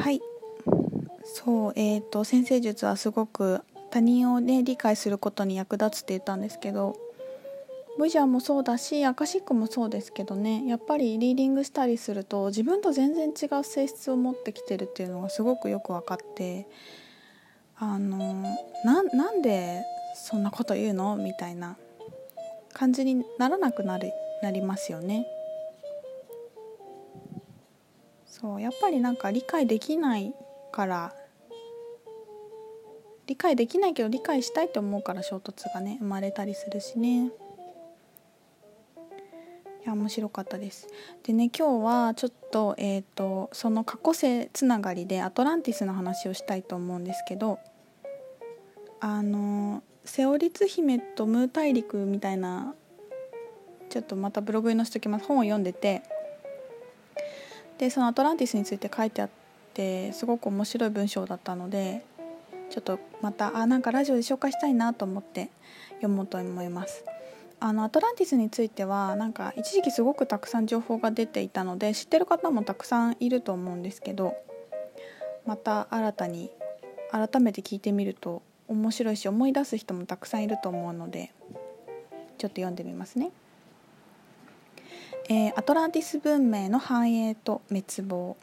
はいそうえーと先生術はすごく他人をね理解することに役立つって言ったんですけどブジャーもそうだしアカシックもそうですけどねやっぱりリーディングしたりすると自分と全然違う性質を持ってきてるっていうのがすごくよく分かってあのなんでそんなこと言うの？みたいな感じにならなくなるなりますよね。そうやっぱりなんか理解できないから理解できないけど理解したいと思うから衝突がね生まれたりするしね。いや面白かったです。でね今日はちょっと,、えーと、その過去世つながりでアトランティスの話をしたいと思うんですけどあのセオリツ姫とムー大陸みたいなちょっとまたブログに載せておきます本を読んでてでそのアトランティスについて書いてあってすごく面白い文章だったのでちょっとまたあなんかラジオで紹介したいなと思って読もうと思います。あのアトランティスについてはなんか一時期すごくたくさん情報が出ていたので知ってる方もたくさんいると思うんですけどまた新たに改めて聞いてみると面白いし思い出す人もたくさんいると思うのでちょっと読んでみますね。えー、アトランティス文明の繁栄と滅亡。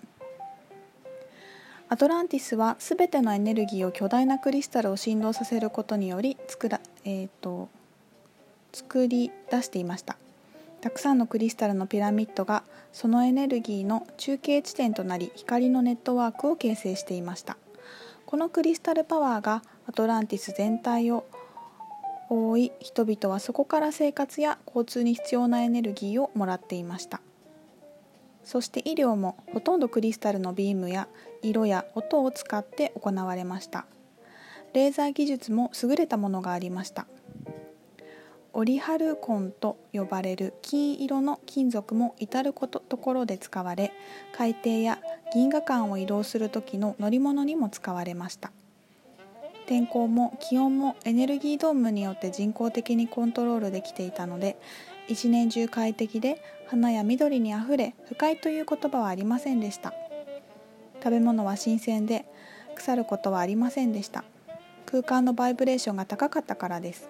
アトランティスはすべてのエネルギーを巨大なクリスタルを振動させることにより作ら、えーと作り出していました。たくさんのクリスタルのピラミッドがそのエネルギーの中継地点となり光のネットワークを形成していました。このクリスタルパワーがアトランティス全体を覆い。人々はそこから生活や交通に必要なエネルギーをもらっていました。そして医療もほとんどクリスタルのビームや色や音を使って行われました。レーザー技術も優れたものがありました。オリハルコンと呼ばれる金色の金属も至ることところで使われ海底や銀河間を移動する時の乗り物にも使われました。天候も気温もエネルギードームによって人工的にコントロールできていたので一年中快適で花や緑にあふれ不快という言葉はありませんでした。食べ物は新鮮で腐ることはありませんでした。空間のバイブレーションが高かったからです。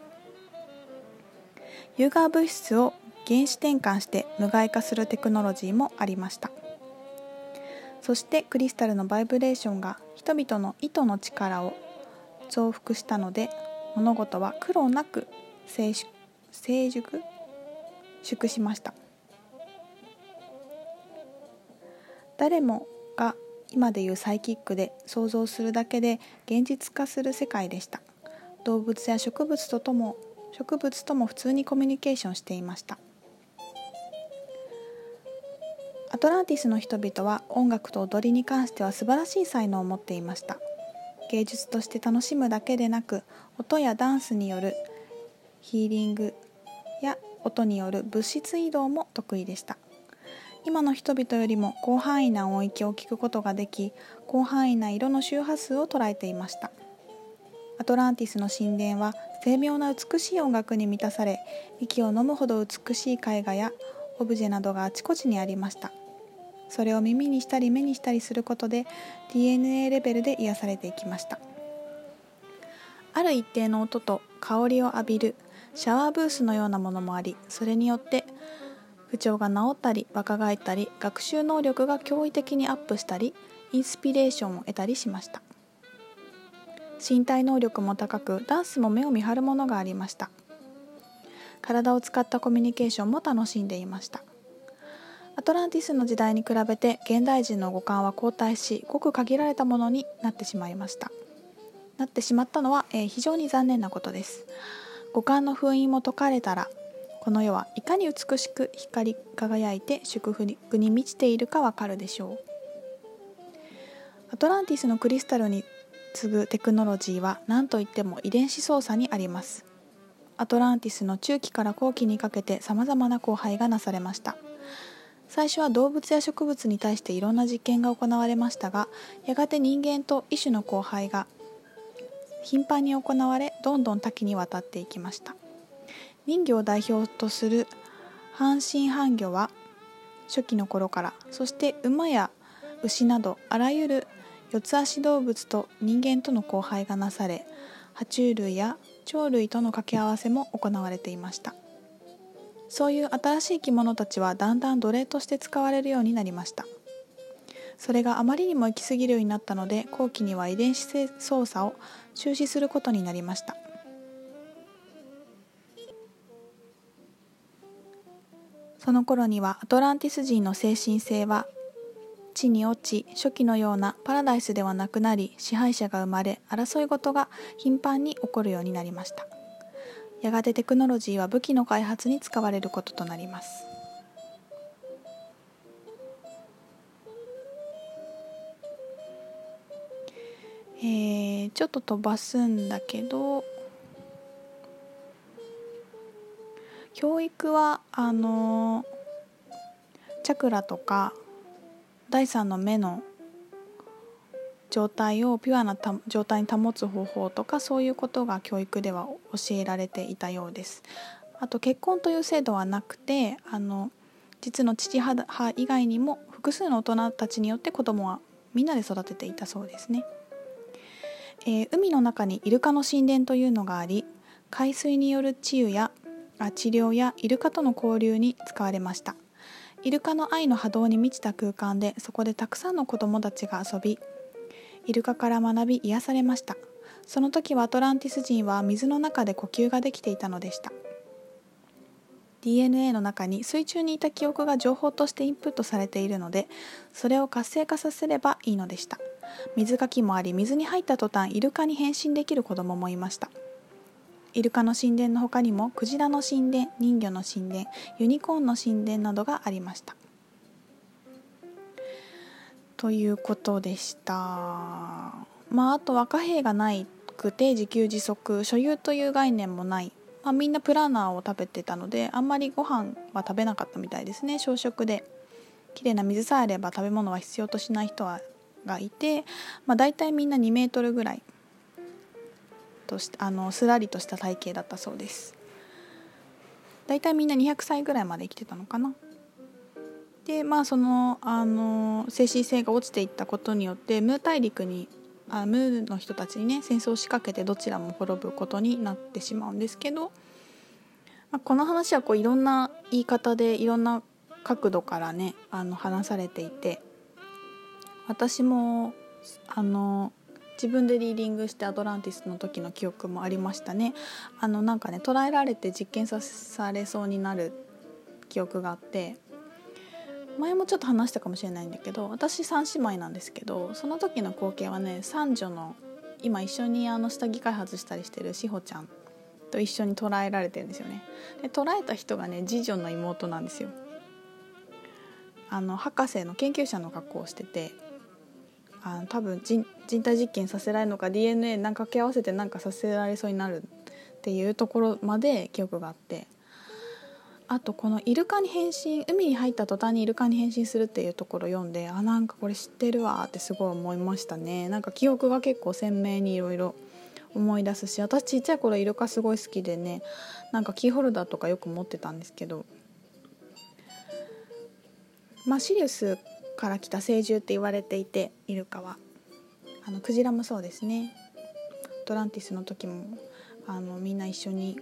有害物質を原子転換して無害化するテクノロジーもありました。そしてクリスタルのバイブレーションが人々の糸の力を増幅したので物事は苦労なく成熟縮しました。誰もが今でいうサイキックで想像するだけで現実化する世界でした。動物や植物ととも植物とも普通にコミュニケーションしていました。アトランティスの人々は音楽と踊りに関しては素晴らしい才能を持っていました。芸術として楽しむだけでなく音やダンスによるヒーリングや音による物質移動も得意でした。今の人々よりも広範囲な音域を聞くことができ広範囲な色の周波数を捉えていました。アトランティスの神殿は精妙な美しい音楽に満たされ息を飲むほど美しい絵画やオブジェなどがあちこちにありました。それを耳にしたり目にしたりすることで DNA レベルで癒されていきました。ある一定の音と香りを浴びるシャワーブースのようなものもありそれによって不調が治ったり若返ったり学習能力が驚異的にアップしたりインスピレーションを得たりしました。身体能力も高くダンスも目を見張るものがありました。体を使ったコミュニケーションも楽しんでいました。アトランティスの時代に比べて現代人の五感は後退しごく限られたものになってしまいました。なってしまったのは、えー、非常に残念なことです。五感の封印も解かれたらこの世はいかに美しく光り輝いて祝福に満ちているかわかるでしょう。アトランティスのクリスタルに次ぐテクノロジーは何といっても遺伝子操作にあります。アトランティスの中期から後期にかけてさまざまな交配がなされました。最初は動物や植物に対していろんな実験が行われましたがやがて人間と異種の交配が頻繁に行われどんどん多岐にわたっていきました。人魚を代表とする半身半魚は初期の頃からそして馬や牛などあらゆる四つ足動物と人間との交配がなされ爬虫類や鳥類との掛け合わせも行われていました。そういう新しい生き物たちはだんだん奴隷として使われるようになりました。それがあまりにも行き過ぎるようになったので後期には遺伝子操作を中止することになりました。その頃にはアトランティス人の精神性は地に落ち初期のようなパラダイスではなくなり支配者が生まれ争い事が頻繁に起こるようになりました。やがてテクノロジーは武器の開発に使われることとなります。えー、ちょっと飛ばすんだけど教育はあのチャクラとか第三の目の状態をピュアな状態に保つ方法とかそういうことが教育では教えられていたようです。あと結婚という制度はなくてあの実の父母以外にも複数の大人たちによって子供はみんなで育てていたそうですね。えー、海の中にイルカの神殿というのがあり海水による治癒やあ治療やイルカとの交流に使われましたイルカの愛の波動に満ちた空間でそこでたくさんの子供たちが遊びイルカから学び癒されました。その時はアトランティス人は水の中で呼吸ができていたのでした。DNA の中に水中にいた記憶が情報としてインプットされているのでそれを活性化させればいいのでした。水かきもあり水に入った途端イルカに変身できる子供もいました。イルカの神殿の他にもクジラの神殿人魚の神殿ユニコーンの神殿などがありました。ということでした。まああとは貨幣がないくて自給自足所有という概念もない、まあ、みんなプラナーを食べてたのであんまりご飯は食べなかったみたいですね。朝食で。きれいな水さえあれば食べ物は必要としない人はがいて、まあ、大体みんな2メートルぐらい。としあのすらりとした体型だったそうです。大体みんな200歳ぐらいまで生きてたのかな。でまあそのあの精神性が落ちていったことによってムー大陸にあムーの人たちにね戦争を仕掛けてどちらも滅ぶことになってしまうんですけど、まあ、この話はこういろんな言い方でいろんな角度からねあの話されていて私もあの自分でリーディングしてアトランティスの時の記憶もありましたね。あのなんかね捉えられて実験されそうになる記憶があって前もちょっと話したかもしれないんだけど私3姉妹なんですけどその時の光景はね三女の今一緒にあの下着開発したりしてる志保ちゃんと一緒に捉えられてるんですよね。で捉えた人がね次女の妹なんですよ。あの博士の研究者の格好をしててあの多分人体実験させられるのか DNA なんか掛け合わせてなんかさせられそうになるっていうところまで記憶があって。あとこのイルカに変身海に入った途端にイルカに変身するっていうところ読んであなんかこれ知ってるわってすごい思いましたね。なんか記憶が結構鮮明にいろいろ思い出すし私ちっちゃい頃イルカすごい好きでねなんかキーホルダーとかよく持ってたんですけどまあシリウスから来た聖獣って言われていてイルカは。あのクジラもそうですね。トランティスの時もあのみんな一緒に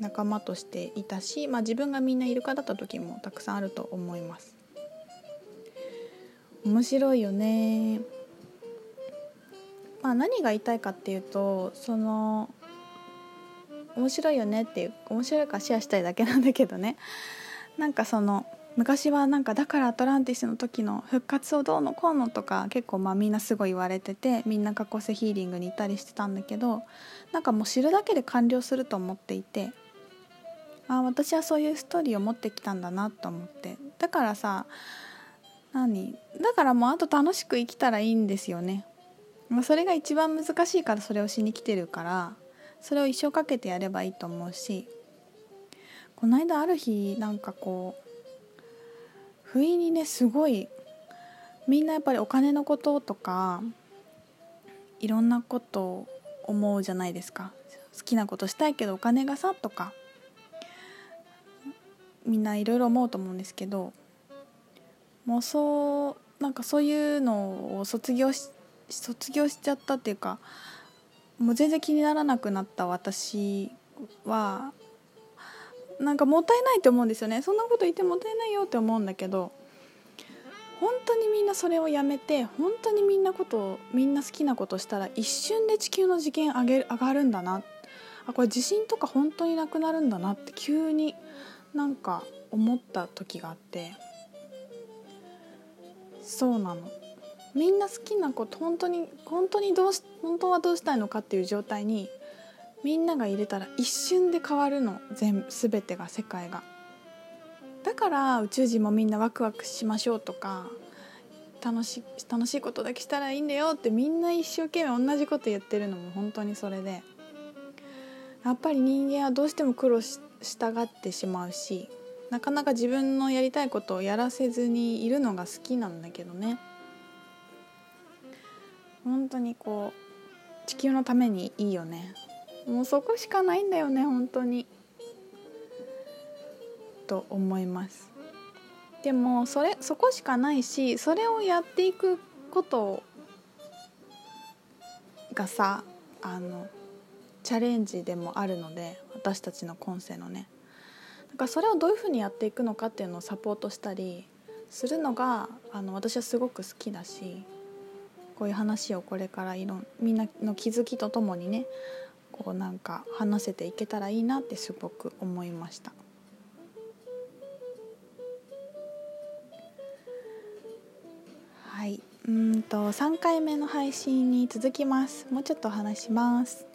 仲間としていたし、まあ、自分がみんなイルカだった時もたくさんあると思います。面白いよね。まあ何が言いたいかっていうとその面白いよねっていう面白いからシェアしたいだけなんだけどね。なんかその昔はなんかだからアトランティスの時の復活をどうのこうのとか結構まあみんなすごい言われててみんな過去性ヒーリングに行ったりしてたんだけどなんかもう知るだけで完了すると思っていてあ私はそういうストーリーを持ってきたんだなと思って。だからさ何？だからもうあと楽しく生きたらいいんですよね、ま、それが一番難しいからそれをしに来てるからそれを一生かけてやればいいと思うし。この間ある日なんかこう不意にねすごいみんなやっぱりお金のこととかいろんなことを思うじゃないですか。好きなことしたいけどお金がさとか。みんないろいろ思うと思うんですけどもうそうなんかそういうのを卒業し卒業しちゃったっていうかもう全然気にならなくなった私はなんかもったいないと思うんですよね。そんなこと言ってもったいないよって思うんだけど本当にみんなそれをやめて本当にみんなことみんな好きなことしたら一瞬で地球の次元上げ上がるんだな。あこれ地震とか本当になくなるんだなって急になんか思った時があってそうなの。みんな好きなこと本当に本当にどうし本当はどうしたいのかっていう状態にみんなが入れたら一瞬で変わるの。全全てが世界が。だから宇宙人もみんなワクワクしましょうとか楽し楽しいことだけしたらいいんだよってみんな一生懸命同じこと言ってるのも本当にそれで。やっぱり人間はどうしても苦労ししたがってしまうしなかなか自分のやりたいことをやらせずにいるのが好きなんだけどね。本当にこう地球のためにいいよね。もうそこしかないんだよね本当に。と思います。でもそれそこしかないしそれをやっていくことがさあのチャレンジでもあるので私たちの今世のね。だからそれをどういうふうにやっていくのかっていうのをサポートしたりするのがあの私はすごく好きだしこういう話をこれからいろんみんなの気づきとともにねこうなんか話せていけたらいいなってすごく思いました。はい。うんと3回目の配信に続きます。もうちょっとお話します。